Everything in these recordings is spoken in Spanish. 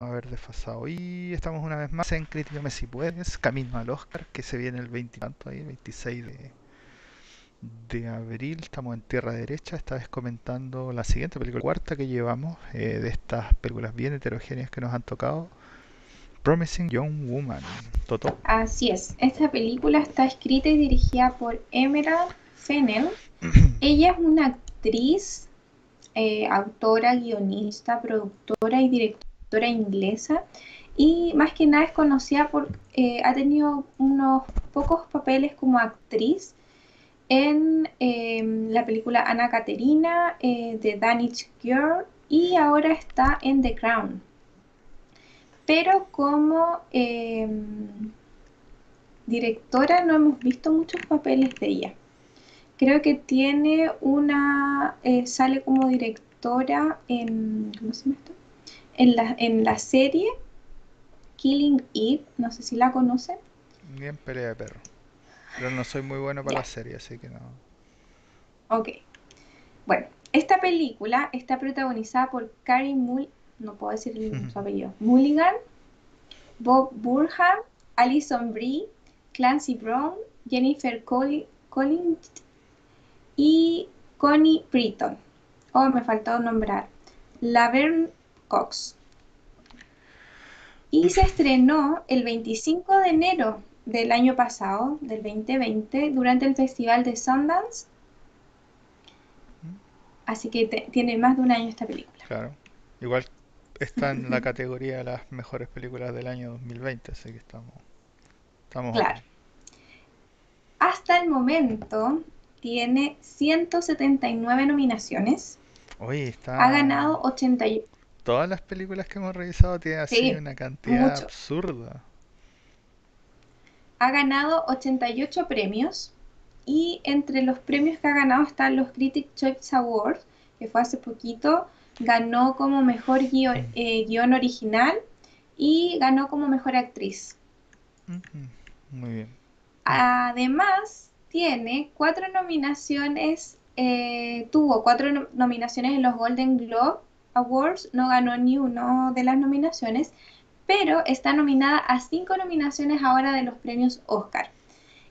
haber desfasado. Y estamos una vez más en Críticame si puedes, camino al Oscar, que se viene el 20 ahí, el 26 de, de abril. Estamos en tierra derecha, esta vez comentando la siguiente película, cuarta que llevamos eh, de estas películas bien heterogéneas que nos han tocado. Promising Young Woman. Toto. Así es, esta película está escrita y dirigida por Emerald Fennell. Ella es una actriz, eh, autora, guionista, productora y directora inglesa y más que nada es conocida por, eh, ha tenido unos pocos papeles como actriz en em, la película Ana Caterina eh, de Danish Girl y ahora está en The Crown. Pero como em, directora no hemos visto muchos papeles de ella. Creo que tiene una, eh, sale como directora en, ¿cómo se llama esto? En la, en la serie Killing Eve, no sé si la conocen. Bien pelea de perro. Pero no soy muy bueno para la serie, así que no. Ok. Bueno, esta película está protagonizada por Carrie Mull, no puedo decir su apellido, Mulligan, Bob Burham, Alison Brie, Clancy Brown, Jennifer Collins y Connie Britton. Oh, me faltó nombrar. Laverne Cox. Y se estrenó el 25 de enero del año pasado, del 2020, durante el Festival de Sundance. Así que tiene más de un año esta película. Claro. Igual está en la categoría de las mejores películas del año 2020, así que estamos... estamos claro. Hasta el momento tiene 179 nominaciones. Oye, está... Ha ganado 88 todas las películas que hemos revisado tienen así una cantidad absurda. Ha ganado 88 premios y entre los premios que ha ganado están los Critics Choice Awards, que fue hace poquito, ganó como mejor guion, eh, original y ganó como mejor actriz. Muy bien. Además, tiene cuatro nominaciones, eh, tuvo cuatro nominaciones en los Golden Globe Awards, no ganó ni uno de las nominaciones, pero está nominada a cinco nominaciones ahora de los premios Oscar.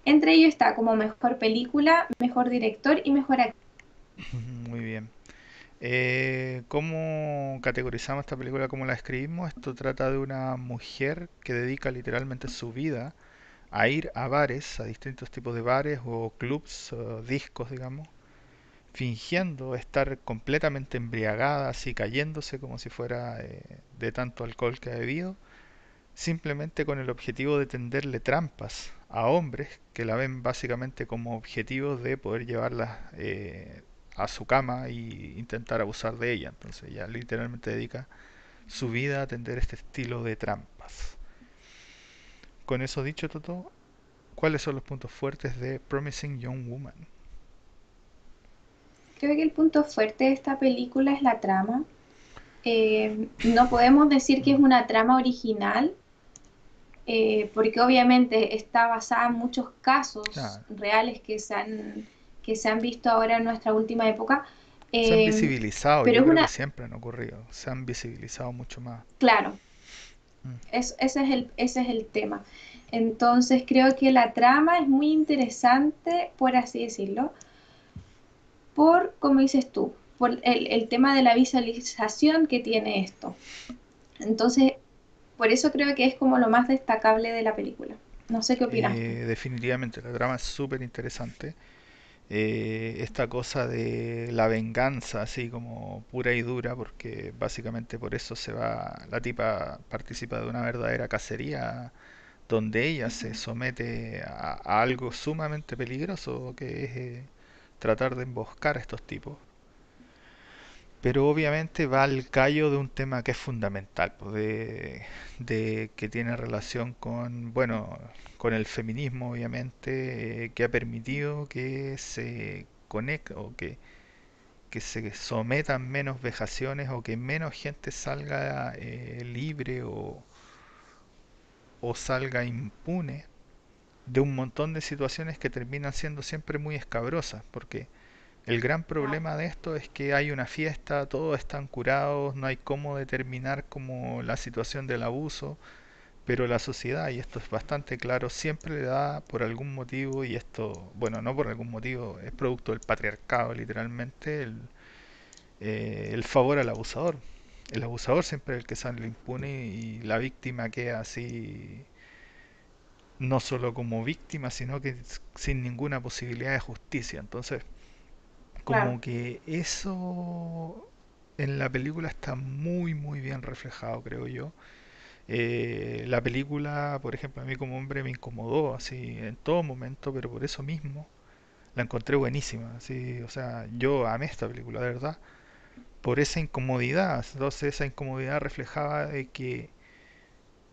Entre ellos está como mejor película, mejor director y mejor actor. Muy bien. Eh, ¿Cómo categorizamos esta película? ¿Cómo la escribimos? Esto trata de una mujer que dedica literalmente su vida a ir a bares, a distintos tipos de bares o clubs, o discos, digamos, fingiendo estar completamente embriagada, así cayéndose como si fuera eh, de tanto alcohol que ha bebido, simplemente con el objetivo de tenderle trampas a hombres que la ven básicamente como objetivo de poder llevarla eh, a su cama e intentar abusar de ella. Entonces ya literalmente dedica su vida a tender este estilo de trampas. Con eso dicho, Toto, ¿cuáles son los puntos fuertes de Promising Young Woman? Creo que el punto fuerte de esta película es la trama. Eh, no podemos decir que es una trama original, eh, porque obviamente está basada en muchos casos reales que se, han, que se han visto ahora en nuestra última época. se han eh, visibilizado, pero yo creo que siempre han ocurrido, se han visibilizado mucho más. Claro, mm. ese, es el, ese es el tema. Entonces creo que la trama es muy interesante, por así decirlo por, como dices tú, por el, tema de la visualización que tiene esto. Entonces, por eso creo que es como lo más destacable de la película. No sé qué opinas. Eh, definitivamente, la trama es súper interesante. Eh, esta cosa de la venganza, así como pura y dura, porque básicamente por eso se va, la tipa participa de una verdadera cacería donde ella se somete a, algo sumamente peligroso que es eh, tratar de emboscar a estos tipos. Pero obviamente va al callo de un tema que es fundamental, pues, de, que tiene relación con, bueno, con el feminismo, obviamente, eh, que ha permitido que se conecte o que, que se sometan menos vejaciones o que menos gente salga eh, libre o, o salga impune de un montón de situaciones que terminan siendo siempre muy escabrosas, porque El gran problema de esto es que hay una fiesta, todos están curados, no hay cómo determinar como la situación del abuso, pero la sociedad, y esto es bastante claro, siempre le da por algún motivo, y esto, bueno, no por algún motivo, es producto del patriarcado literalmente, el, eh, el favor al abusador. El abusador siempre es el que sale impune y la víctima queda así, no solo como víctima, sino que sin ninguna posibilidad de justicia. Entonces, como claro, que eso en la película está muy muy bien reflejado, creo yo. Eh, la película, por ejemplo, a mí como hombre me incomodó así en todo momento, pero por eso mismo la encontré buenísima. Así, o sea, yo amé esta película, de verdad, por esa incomodidad. Entonces esa incomodidad reflejaba de que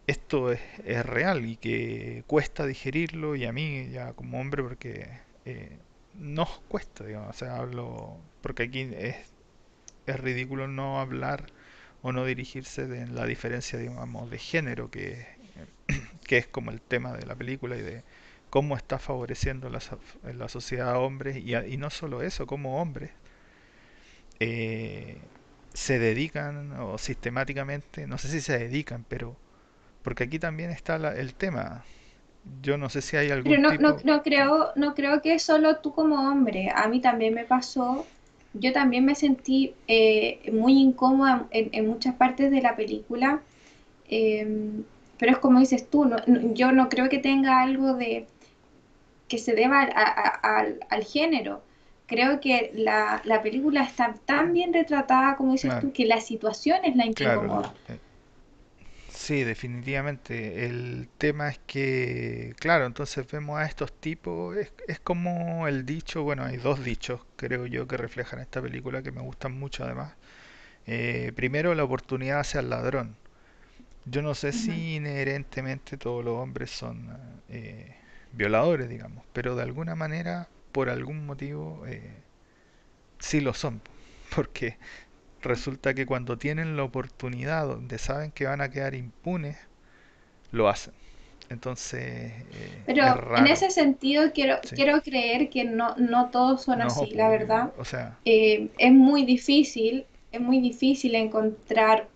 esto es, es real y que cuesta digerirlo y a mí ya como hombre porque eh, nos cuesta, digamos, o porque aquí es, es ridículo no hablar o no dirigirse de la diferencia, digamos, de género que, que es como el tema de la película y de cómo está favoreciendo la, la sociedad a hombres y, y no solo eso, como hombres eh, se dedican o sistemáticamente, no sé si se dedican, pero porque aquí también está la- el tema. Yo no sé si hay algún pero no, no, tipo... no creo, no creo que solo tú como hombre, a mí también me pasó, yo también me sentí eh, muy incómoda en, en muchas partes de la película, eh, pero es como dices tú, no- no- yo no creo que tenga algo de que se deba a- a- al, al género. Creo que la, la película está tan bien retratada, como dices Claro, tú, que la situación es la que claro. Sí, definitivamente. El tema es que, claro, entonces vemos a estos tipos, es, es como el dicho, bueno, hay dos dichos, creo yo, que reflejan esta película que me gustan mucho además. Eh, primero, la oportunidad hacia el ladrón. Yo no sé si inherentemente todos los hombres son eh, violadores, digamos, pero de alguna manera, por algún motivo, eh, sí lo son, porque resulta que cuando tienen la oportunidad donde saben que van a quedar impunes, lo hacen. Entonces, eh, es Pero en ese sentido quiero, ¿sí? quiero creer que no, no todos son No, así, pues, la obvio, verdad. o sea, Eh, es muy difícil, es muy difícil encontrar,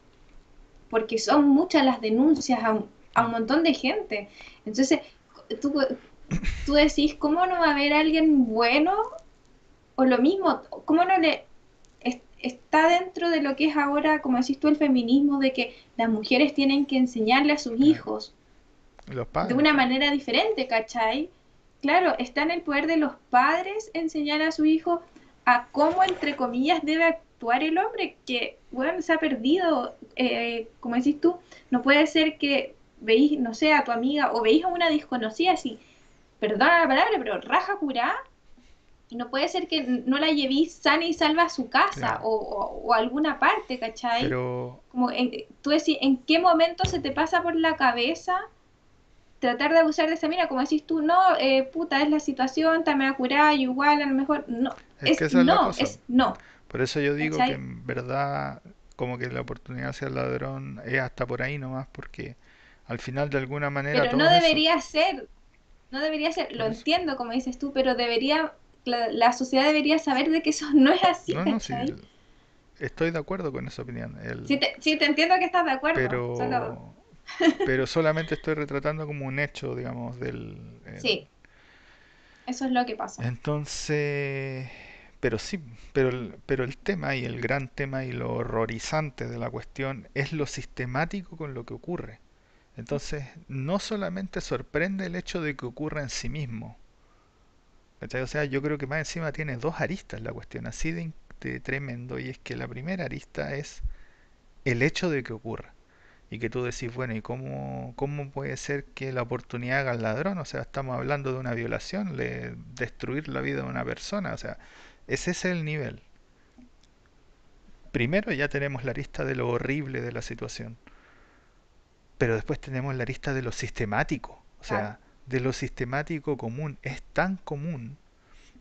porque son muchas las denuncias a, un a un montón de gente. Entonces, tú, tú decís, ¿cómo no va a haber alguien bueno? O lo mismo, ¿cómo no le está dentro de lo que es ahora, como decís tú, el feminismo, de que las mujeres tienen que enseñarle a sus hijos los de una manera diferente, ¿cachai? Claro, está en el poder de los padres enseñar a su hijo a cómo, entre comillas, debe actuar el hombre, que, bueno, se ha perdido, eh, como decís tú, no puede ser que veis, no sé, a tu amiga o veis a una desconocida así, perdona la palabra, pero raja curá, y no puede ser que no la llevéis sana y salva a su casa claro. o, o, o a alguna parte, ¿cachai? Pero, Como en, tú decís, ¿en qué momento se te pasa por la cabeza tratar de abusar de esa mina, como decís tú, no, eh, puta, es la situación, te me va a curar, igual, a lo mejor, no, es que es esa es la no, cosa. es no, Por eso yo digo que en verdad, como que la oportunidad hacia el ladrón es hasta por ahí nomás, porque al final de alguna manera Pero no debería ser, no debería ser, lo eso. entiendo, como dices tú, pero debería, la, la sociedad debería saber de que eso no es así, No, no, sí, ¿cachai? estoy de acuerdo con esa opinión. El, Sí te, sí te entiendo que estás de acuerdo, solo, pero, pero solamente estoy retratando como un hecho, digamos, del... el- sí, eso es lo que pasa. entonces, pero sí, pero el, pero el tema y el gran tema y lo horrorizante de la cuestión es lo sistemático con lo que ocurre. Entonces, no solamente sorprende el hecho de que ocurra en sí mismo, O sea, yo creo que más encima tiene dos aristas la cuestión, así de, tremendo, y es que la primera arista es el hecho de que ocurra. Y que tú decís, bueno, ¿y cómo, cómo puede ser que la oportunidad haga al ladrón? O sea, estamos hablando de una violación, de destruir la vida de una persona. O sea, ese es el nivel. Primero ya tenemos la arista de lo horrible de la situación, pero después tenemos la arista de lo sistemático. O sea, de lo sistemático común. Es tan común,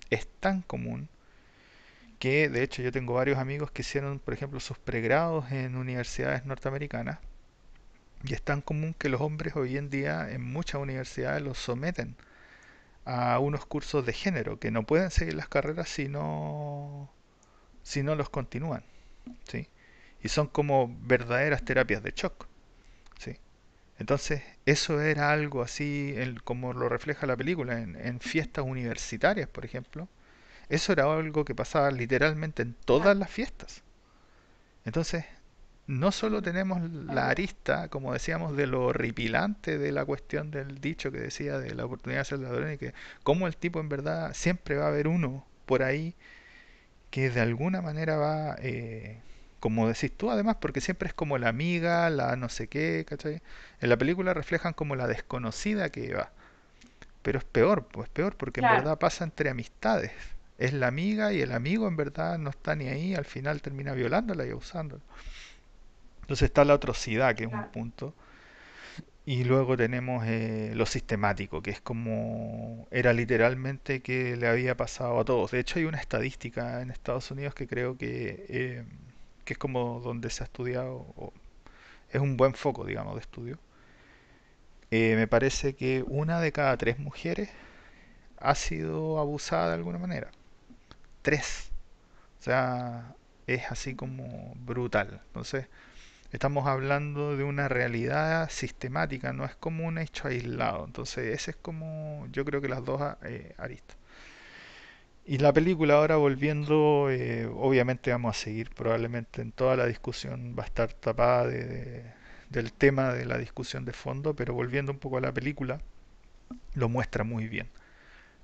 es tan común, que de hecho yo tengo varios amigos que hicieron, por ejemplo, sus pregrados en universidades norteamericanas Y es tan común que los hombres hoy en día en muchas universidades los someten a unos cursos de género que no pueden seguir las carreras si no, si no los continúan. ¿sí? Y son como verdaderas terapias de shock. Entonces, eso era algo así, como lo refleja la película, en, en fiestas universitarias, por ejemplo. Eso era algo que pasaba literalmente en todas las fiestas. Entonces, no solo tenemos la arista, como decíamos, de lo horripilante de la cuestión del dicho que decía de la oportunidad de ser ladrón y que como el tipo en verdad siempre va a haber uno por ahí que de alguna manera va, eh, como decís tú además, porque siempre es como la amiga, la no sé qué, ¿cachai? En la película reflejan como la desconocida que va. Pero es peor, pues peor porque en verdad pasa entre amistades. Es la amiga y el amigo en verdad no está ni ahí, al final termina violándola y abusándola. Entonces está la atrocidad, que es un punto. Y luego tenemos eh, lo sistemático, que es como era literalmente que le había pasado a todos. De hecho hay una estadística en Estados Unidos que creo que, eh, que es como donde se ha estudiado, es un buen foco, digamos, de estudio. Eh, me parece que una de cada tres mujeres ha sido abusada de alguna manera. Tres. O sea, es así como brutal. Entonces, Estamos hablando de una realidad sistemática, no es como un hecho aislado. Entonces, ese es como, yo creo que las dos eh, aristas. Y la película ahora volviendo, eh, obviamente vamos a seguir probablemente en toda la discusión, va a estar tapada de, del tema de la discusión de fondo, pero volviendo un poco a la película, lo muestra muy bien.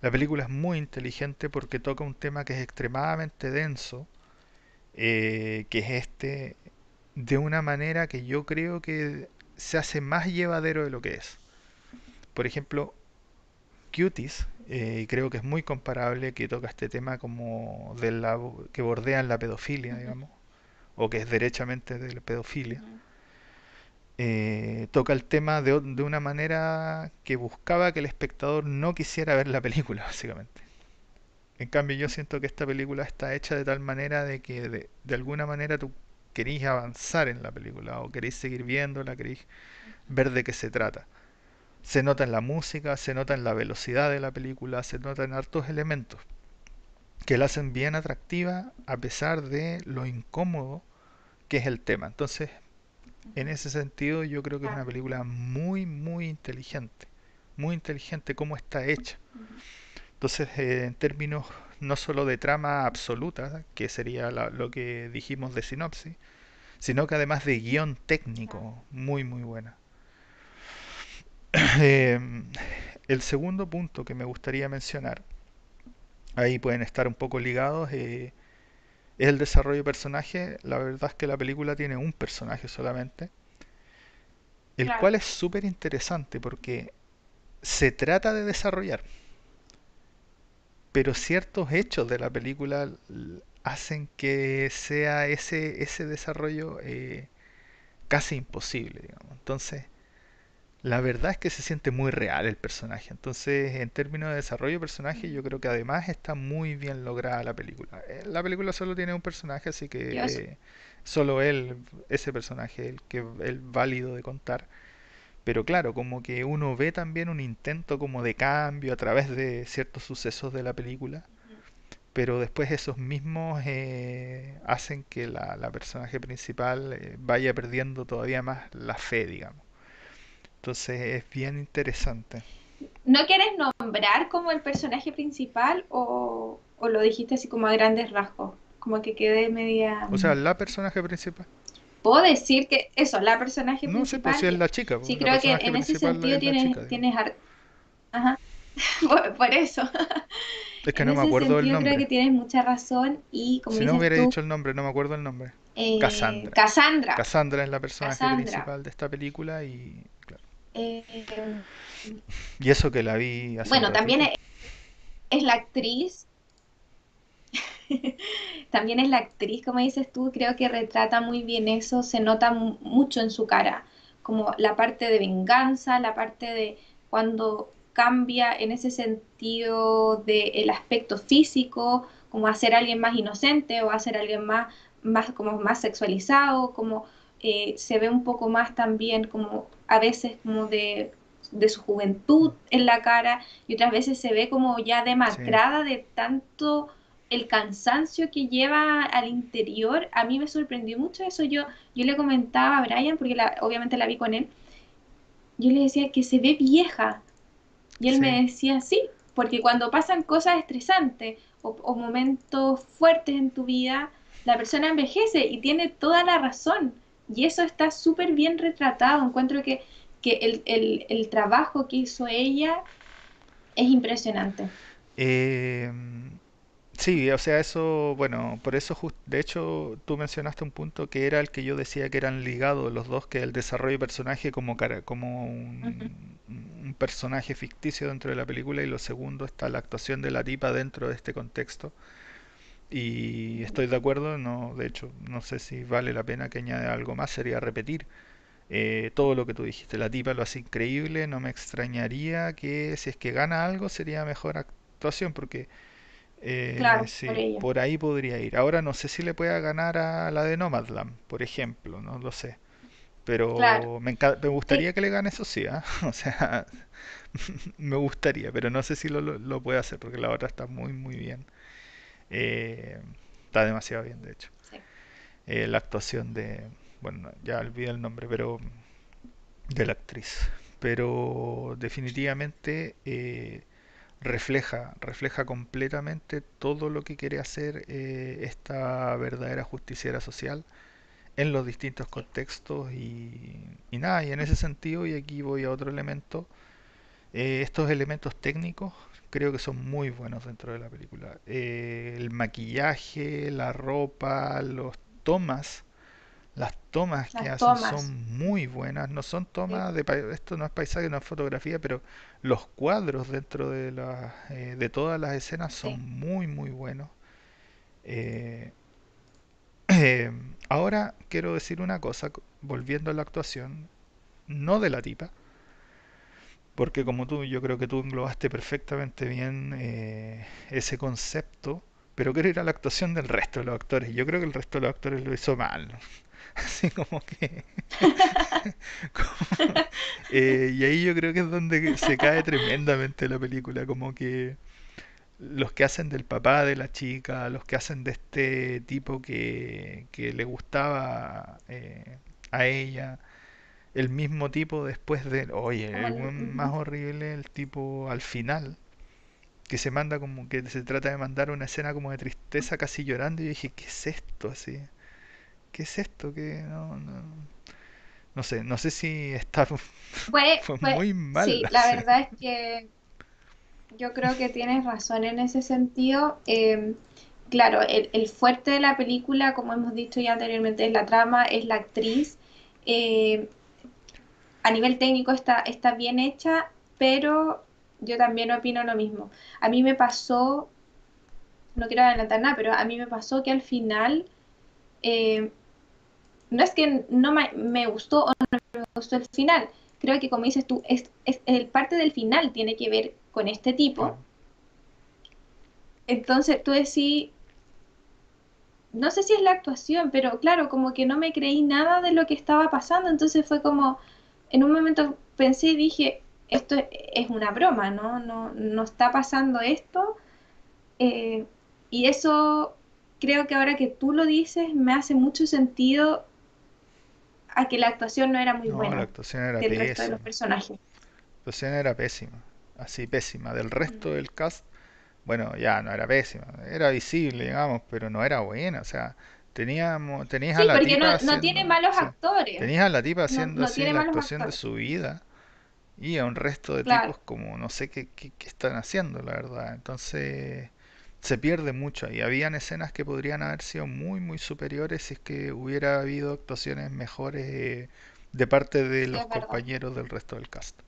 La película es muy inteligente porque toca un tema que es extremadamente denso, eh, que es este de una manera que yo creo que se hace más llevadero de lo que es. Por ejemplo, Cuties, eh, creo que es muy comparable que toca este tema como de la, que bordean la pedofilia, digamos, o que es derechamente de la pedofilia. Eh, toca el tema de, de, una manera que buscaba que el espectador no quisiera ver la película, básicamente. En cambio, yo siento que esta película está hecha de tal manera de que de, de alguna manera tú queréis avanzar en la película o queréis seguir viéndola, queréis ver de qué se trata. Se nota en la música, se nota en la velocidad de la película, se nota en hartos elementos que la hacen bien atractiva a pesar de lo incómodo que es el tema. Entonces, en ese sentido yo creo que es una película muy, muy inteligente. Muy inteligente cómo está hecha. Entonces, eh, en términos no solo de trama absoluta, que sería lo que dijimos de sinopsis, sino que además de guion técnico muy muy buena. Em, el segundo punto que me gustaría mencionar, ahí pueden estar un poco ligados, eh, es el desarrollo de personaje. La verdad es que la película tiene un personaje solamente, el cual es súper interesante porque se trata de desarrollar pero ciertos hechos de la película hacen que sea ese, ese desarrollo eh, casi imposible, digamos. Entonces, la verdad es que se siente muy real el personaje. Entonces, en términos de desarrollo de personaje, yo creo que además está muy bien lograda la película. Eh, la película solo tiene un personaje, así que eh, solo él, ese personaje, el que el válido de contar. Pero claro, como que uno ve también un intento como de cambio a través de ciertos sucesos de la película, pero después esos mismos eh, hacen que la, personaje principal eh, vaya perdiendo todavía más la fe, digamos. Entonces es bien interesante. ¿No quieres nombrar como el personaje principal o, o lo dijiste así como a grandes rasgos? Como que quede media... O sea, la personaje principal puedo decir que eso, la personaje no, principal. No sé, pues es la chica. Sí, creo que en ese sentido tienes, tienes Ajá. por, eso. Es que no me acuerdo el nombre. creo que tienes mucha razón y como Si no hubiera dicho el nombre, no me acuerdo el nombre. Eh, Cassandra. Cassandra. Cassandra es la personaje principal de esta película y. Eh, y eso que la vi hace Bueno, también es, es la actriz También es la actriz, como dices tú, creo que retrata muy bien eso, se nota mucho en su cara, como la parte de venganza, la parte de cuando cambia en ese sentido del aspecto físico, como hacer a alguien más inocente o hacer a alguien más, más, como más sexualizado, como eh, se ve un poco más también como a veces como de de su juventud en la cara y otras veces se ve como ya demacrada de tanto el cansancio que lleva al interior. A mí me sorprendió mucho eso. Yo, yo le comentaba a Brian, porque obviamente la vi con él, yo le decía que se ve vieja. Y él me decía, sí, porque cuando pasan cosas estresantes o, momentos fuertes en tu vida, la persona envejece y tiene toda la razón. Y eso está súper bien retratado. Encuentro que, que el, trabajo que hizo ella es impresionante. Eh, Sí, o sea, eso, bueno, por eso, de hecho, tú mencionaste un punto que era el que yo decía que eran ligados los dos, que el desarrollo de personaje como, cara, como un, un personaje ficticio dentro de la película y lo segundo está la actuación de la tipa dentro de este contexto. Y estoy de acuerdo, no, de hecho, no sé si vale la pena que añade algo más, sería repetir eh, todo lo que tú dijiste. La tipa lo hace increíble, no me extrañaría que si es que gana algo sería mejor actuación, porque eh, claro, sí, por, ahí podría ir. Ahora no sé si le pueda ganar a la de Nomadland, por ejemplo, no lo sé. Pero me, me, gustaría que le gane eso sí, ¿ah? O sea, me gustaría, pero no sé si lo, lo, puede hacer porque la otra está muy, muy bien. Eh, está demasiado bien, de hecho. Eh, la actuación de, bueno, ya olvidé el nombre, pero de la actriz. Pero definitivamente refleja, refleja completamente todo lo que quiere hacer eh, esta verdadera justiciera social en los distintos contextos y, nada, y en ese sentido, y aquí voy a otro elemento, eh, estos elementos técnicos creo que son muy buenos dentro de la película. Eh, el maquillaje, la ropa, los tomas las tomas que hacen son muy buenas, no son tomas de esto no es paisaje, no es fotografía, pero los cuadros dentro de la, eh, de todas las escenas son muy muy buenos. Eh, ahora quiero decir una cosa, volviendo a la actuación, no de la tipa, porque como tú, yo creo que tú englobaste perfectamente bien ese concepto, pero quiero ir a la actuación del resto de los actores. Yo creo que el resto de los actores lo hizo mal. Así como que... Eh, y ahí yo creo que es donde se cae tremendamente la película, como que los que hacen del papá de la chica, los que hacen de este tipo que, que le gustaba eh, a ella, el mismo tipo después de, oye, el más horrible, el tipo al final, que se manda como que se trata de mandar una escena como de tristeza casi llorando y dije, ¿qué es esto? así ¿qué es esto? que no, no, no sé, no sé si está fue, muy mal. Sí, la verdad es que yo creo que tienes razón en ese sentido. Em, claro, el, fuerte de la película, como hemos dicho ya anteriormente, es la trama, es la actriz. Em, a nivel técnico está, está bien hecha, pero yo también opino lo mismo. A mí me pasó, no quiero adelantar nada, pero a mí me pasó que al final em, no es que no me, gustó o no me gustó el final. Creo que como dices tú, es, el parte del final tiene que ver con este tipo. Entonces tú decís, no sé si es la actuación, pero claro, como que no me creí nada de lo que estaba pasando. Entonces fue como, en un momento pensé y dije, esto es una broma, ¿no? No, no está pasando esto. Eh, y eso creo que ahora que tú lo dices me hace mucho sentido a que la actuación no era muy buena. La actuación era del pésima. resto de los personajes. La actuación era pésima, así pésima. Del resto del cast, bueno, ya no era pésima, era visible, digamos, pero no era buena. O sea, teníamos, tenías a la porque tipa no, no tiene malos actores. Tenías a la tipa haciendo así la actuación de su vida y a un resto de tipos como no sé qué, qué, qué están haciendo, la verdad. Entonces se pierde mucho y habían escenas que podrían haber sido muy muy superiores si es que hubiera habido actuaciones mejores eh, de parte de los compañeros del resto del cast.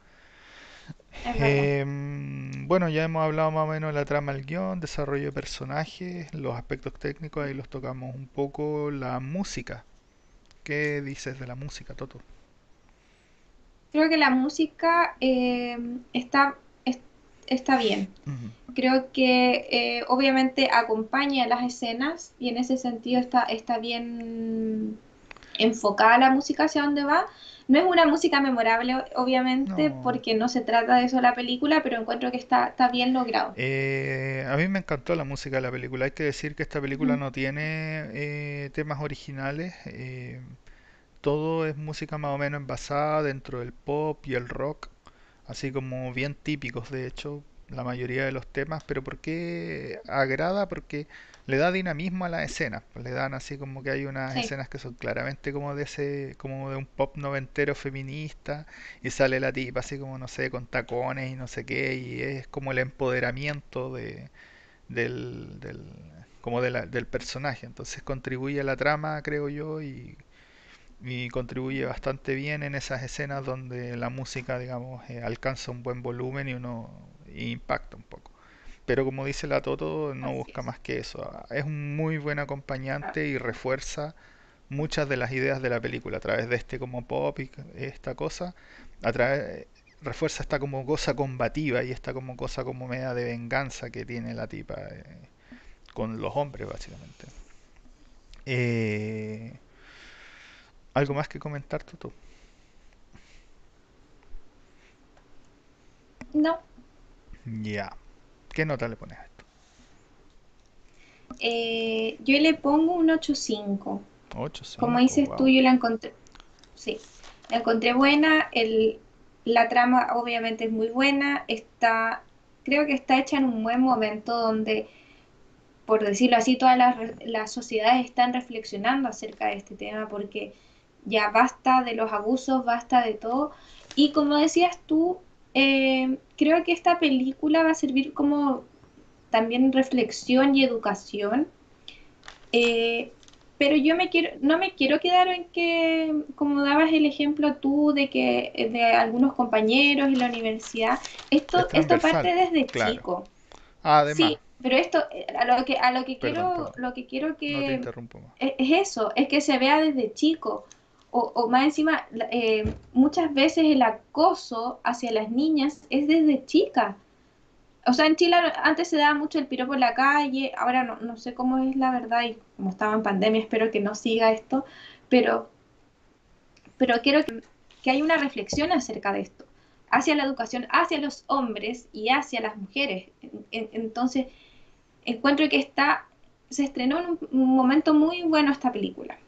Em, bueno, ya hemos hablado más o menos de la trama del guion, desarrollo de personajes, los aspectos técnicos, ahí los tocamos un poco, la música. ¿Qué dices de la música, Toto? Creo que la música eh, está está bien. Creo que eh, obviamente acompaña las escenas y en ese sentido está, está bien enfocada la música hacia dónde va, No es una música memorable, obviamente, No. porque no se trata de eso la película, pero encuentro que está, está bien logrado. Eh, a mí me encantó la música de la película. Hay que decir que esta película Mm, no tiene eh, temas originales. eh, todo es música más o menos envasada dentro del pop y el rock, así como bien típicos de hecho, la mayoría de los temas. Pero ¿por qué agrada? Porque le da dinamismo a las escenas. pues le dan así como que hay unas Sí, escenas que son claramente como de ese, como de un pop noventero feminista y sale la tipa así como no sé, con tacones y no sé qué y es como el empoderamiento de del, del como de la- del personaje. Entonces contribuye a la trama, creo yo, y, y contribuye bastante bien en esas escenas donde la música, digamos, eh, alcanza un buen volumen y uno y impacta un poco. Pero como dice la Toto, no así busca es. más que eso. Ah, Es un muy buen Ah, acompañante y refuerza muchas de las ideas de la película a través de este como pop y esta cosa, a través refuerza esta como cosa combativa y esta como cosa como media de venganza que tiene la tipa eh, con los hombres básicamente. Eh, ¿Algo más que comentar, Toto? no, Ya. ¿Qué nota le pones a esto? eh, yo le pongo un ocho punto cinco ocho Como cinco dices tú, yo la encontré, sí, la encontré buena, el, la trama obviamente es muy buena, está, creo que está hecha en un buen momento donde, por decirlo así, todas las, las sociedades están reflexionando acerca de este tema porque ya basta de los abusos, basta de todo. Y como decías tú, eh, creo que esta película va a servir como también reflexión y educación eh, pero yo me quiero, no me quiero quedar en que, como dabas el ejemplo tú de que eh, de algunos compañeros en la universidad, Es esto, esto parte desde claro. chico. Además, Sí, pero esto, eh, a lo que, a lo que perdón, quiero, perdón. lo que quiero No te que interrumpo más. es, es eso, es que se vea desde chico. O, más encima, eh, muchas veces el acoso hacia las niñas es desde chicas. O sea, en Chile antes se daba mucho el piropo en la calle, ahora no, no sé cómo es la verdad y como estaba en pandemia, espero que no siga esto, pero, pero quiero que, que haya una reflexión acerca de esto, hacia la educación, hacia los hombres y hacia las mujeres. En- en- Entonces, encuentro que está, se estrenó en un momento muy bueno esta película.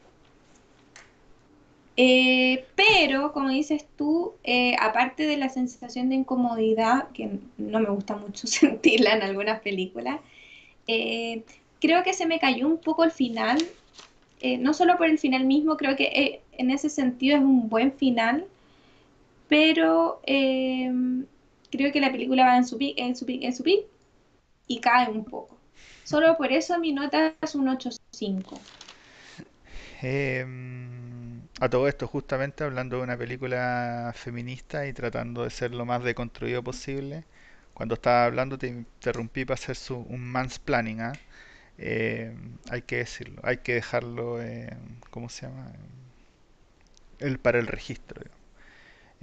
Eh, pero, como dices tú, eh, aparte de la sensación de incomodidad, que no me gusta mucho sentirla en algunas películas, eh, creo que se me cayó un poco el final, eh, no solo por el final mismo, creo que eh, en ese sentido es un buen final, pero eh, creo que la película va en su pic, en su pic, en su pic y cae un poco. Solo por eso mi nota es un ocho punto cinco. Em, a todo esto, justamente hablando de una película feminista y tratando de ser lo más deconstruido posible, cuando estaba hablando te interrumpí para hacer su, un mansplaining, ¿ah? Em, hay que decirlo, hay que dejarlo, eh, ¿cómo se llama? El, para el registro.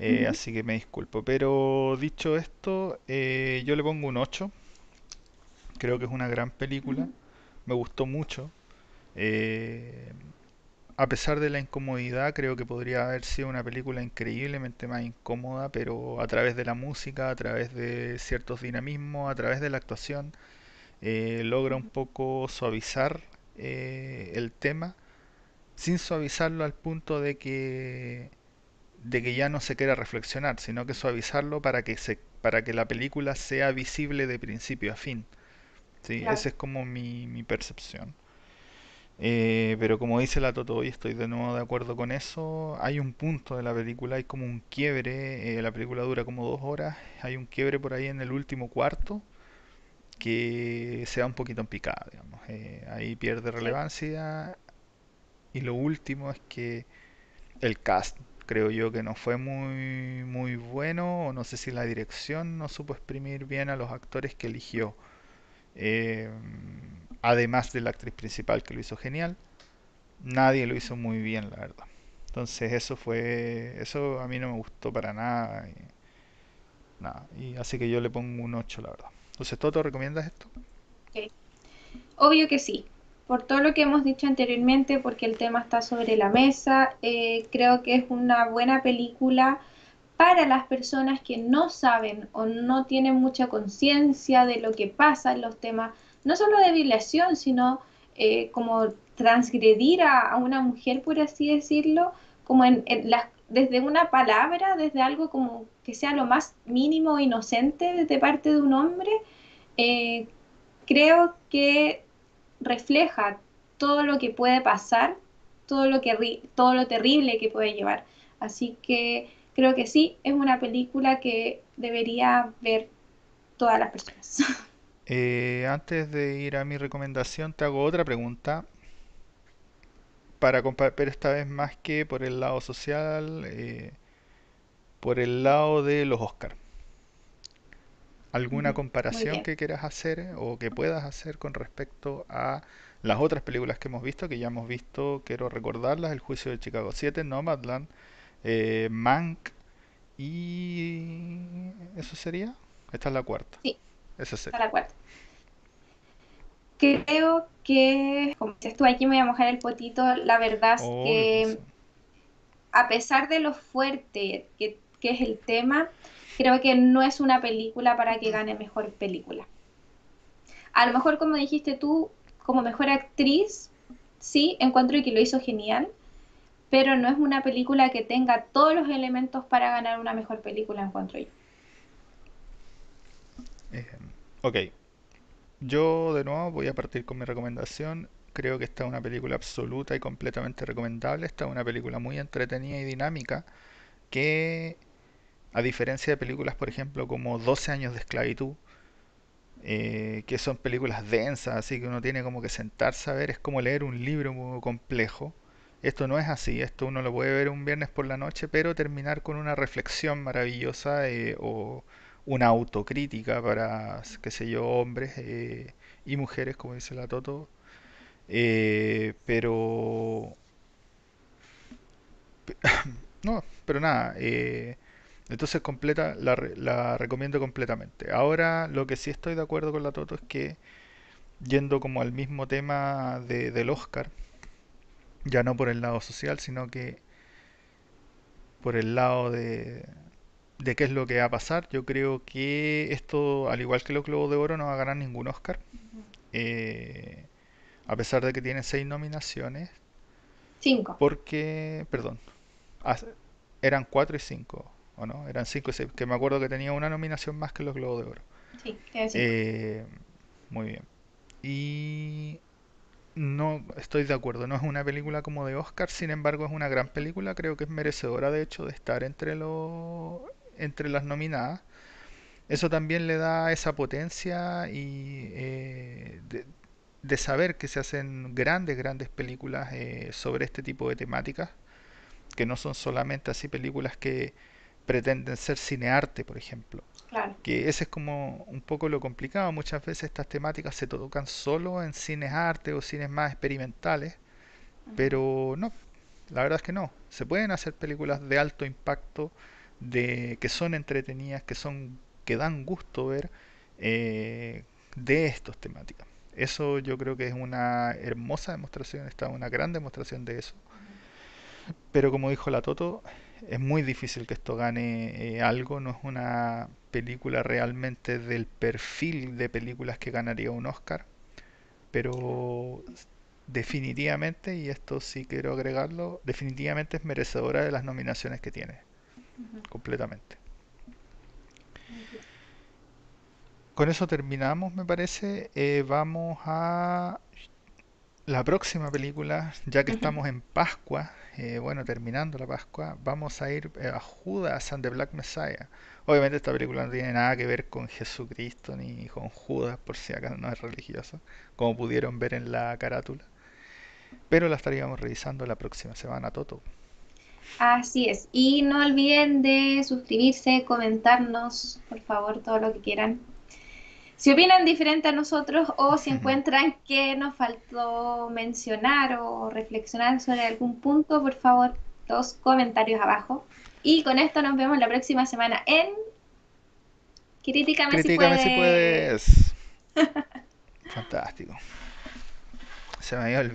Uh Eh, -huh. así que me disculpo. Pero dicho esto, eh, yo le pongo un 8. Creo que es una gran Uh película. -huh. Me gustó mucho. Eh, a pesar de la incomodidad, creo que podría haber sido una película increíblemente más incómoda, pero a través de la música, a través de ciertos dinamismos, a través de la actuación, eh, logra un poco suavizar eh, el tema, sin suavizarlo al punto de que de que ya no se quiera reflexionar, sino que suavizarlo para que se para que la película sea visible de principio a fin. Sí, esa Claro. es como mi, mi percepción. Eh, pero como dice la Toto, y estoy de nuevo de acuerdo con eso, hay un punto de la película, hay como un quiebre, eh, la película dura como dos horas, hay un quiebre por ahí en el último cuarto que se da un poquito en picada, digamos. Eh, ahí pierde relevancia y lo último es que el cast, creo yo que no fue muy, muy bueno, o no sé si la dirección no supo exprimir bien a los actores que eligió. Eh, además de la actriz principal que lo hizo genial, nadie lo hizo muy bien, la verdad. Entonces eso fue, eso a mí no me gustó para nada. Y, nada, y así que yo le pongo un 8 la verdad. Entonces, ¿Toto recomiendas esto? Obvio que sí. por todo lo que hemos dicho anteriormente, porque el tema está sobre la mesa. Eh, creo que es una buena película para las personas que no saben o no tienen mucha conciencia de lo que pasa en los temas, no solo de violación, sino eh, como transgredir a, una mujer, por así decirlo, como en, desde una palabra, desde algo como que sea lo más mínimo inocente de parte de un hombre, eh, creo que refleja todo lo que puede pasar, todo lo, que, todo lo terrible que puede llevar. Así que creo que sí, es una película que debería ver todas las personas. Eh, antes de ir a mi recomendación, te hago otra pregunta. Para pero esta vez más que por el lado social, eh, por el lado de los Oscars. ¿Alguna comparación que quieras hacer o que puedas hacer con respecto a las otras películas que hemos visto? Que ya hemos visto, quiero recordarlas, El Juicio de Chicago 7, Nomadland, eh, Mank y... ¿Eso sería? Esta es la cuarta. Sí. La cuarta. Creo que, como dices tú, aquí me voy a mojar el potito, la verdad es oh, que a pesar de lo fuerte que, que es el tema, creo que no es una película para que gane mejor película. A lo mejor, como dijiste tú, como mejor actriz, sí, encuentro que lo hizo genial, pero no es una película que tenga todos los elementos para ganar una mejor película, encuentro yo. Eh, ok. Yo de nuevo voy a partir con mi recomendación. Creo que esta es una película absoluta y completamente recomendable. Esta es una película muy entretenida y dinámica que, a diferencia de películas, por ejemplo, como 12 años de esclavitud, eh, que son películas densas, así que uno tiene como que sentarse a ver, es como leer un libro muy complejo. Esto no es así, esto uno lo puede ver un viernes por la noche, pero terminar con una reflexión maravillosa eh, o una autocrítica para, qué sé yo, hombres eh, y mujeres, como dice la Toto. Eh, pero... no, pero nada. entonces completa, la, la recomiendo completamente. Ahora, lo que sí estoy de acuerdo con la Toto es que, yendo como al mismo tema de, del Oscar, ya no por el lado social, sino que por el lado de, de qué es lo que va a pasar. Yo creo que esto, al igual que los Globos de Oro, no va a ganar ningún Oscar. Eh, a pesar de que tiene seis nominaciones. Cinco. Porque, perdón, eran cuatro y cinco, ¿o no? Eran cinco y seis. Que me acuerdo que tenía una nominación más que los Globos de Oro. Sí, eh, muy bien. Y no estoy de acuerdo, no es una película como de Oscar, sin embargo es una gran película, creo que es merecedora de hecho de estar entre los entre las nominadas. Eso también le da esa potencia y eh, de, saber que se hacen grandes, grandes películas eh, sobre este tipo de temáticas, que no son solamente así películas que pretenden ser cinearte, por ejemplo. Que ese es como un poco lo complicado. Muchas veces estas temáticas se tocan solo en cines arte o cines más experimentales, pero no, la verdad es que no. Se pueden hacer películas de alto impacto, de que son entretenidas, que son que dan gusto ver eh, de estas temáticas. Eso yo creo que es una hermosa demostración, está una gran demostración de eso. Pero como dijo la Toto, es muy difícil que esto gane eh, algo, no es una película realmente del perfil de películas que ganaría un Oscar, pero definitivamente, y esto sí quiero agregarlo, definitivamente es merecedora de las nominaciones que tiene, completamente. Con eso terminamos, me parece. Eh, vamos a la próxima película, ya que estamos en Pascua, eh, bueno, terminando la Pascua, vamos a ir eh, a Judas and the Black Messiah. Obviamente esta película no tiene nada que ver con Jesucristo ni con Judas, por si acaso no es religioso, como pudieron ver en la carátula. Pero la estaríamos revisando la próxima semana, Toto. Así es. Y no olviden de suscribirse, comentarnos, por favor, todo lo que quieran. Si opinan diferente a nosotros o si encuentran que nos faltó mencionar o reflexionar sobre algún punto, por favor, dos comentarios abajo. Y con esto nos vemos la próxima semana en Críticame, Críticame si puedes. Si puedes. Fantástico. Se me había olvidado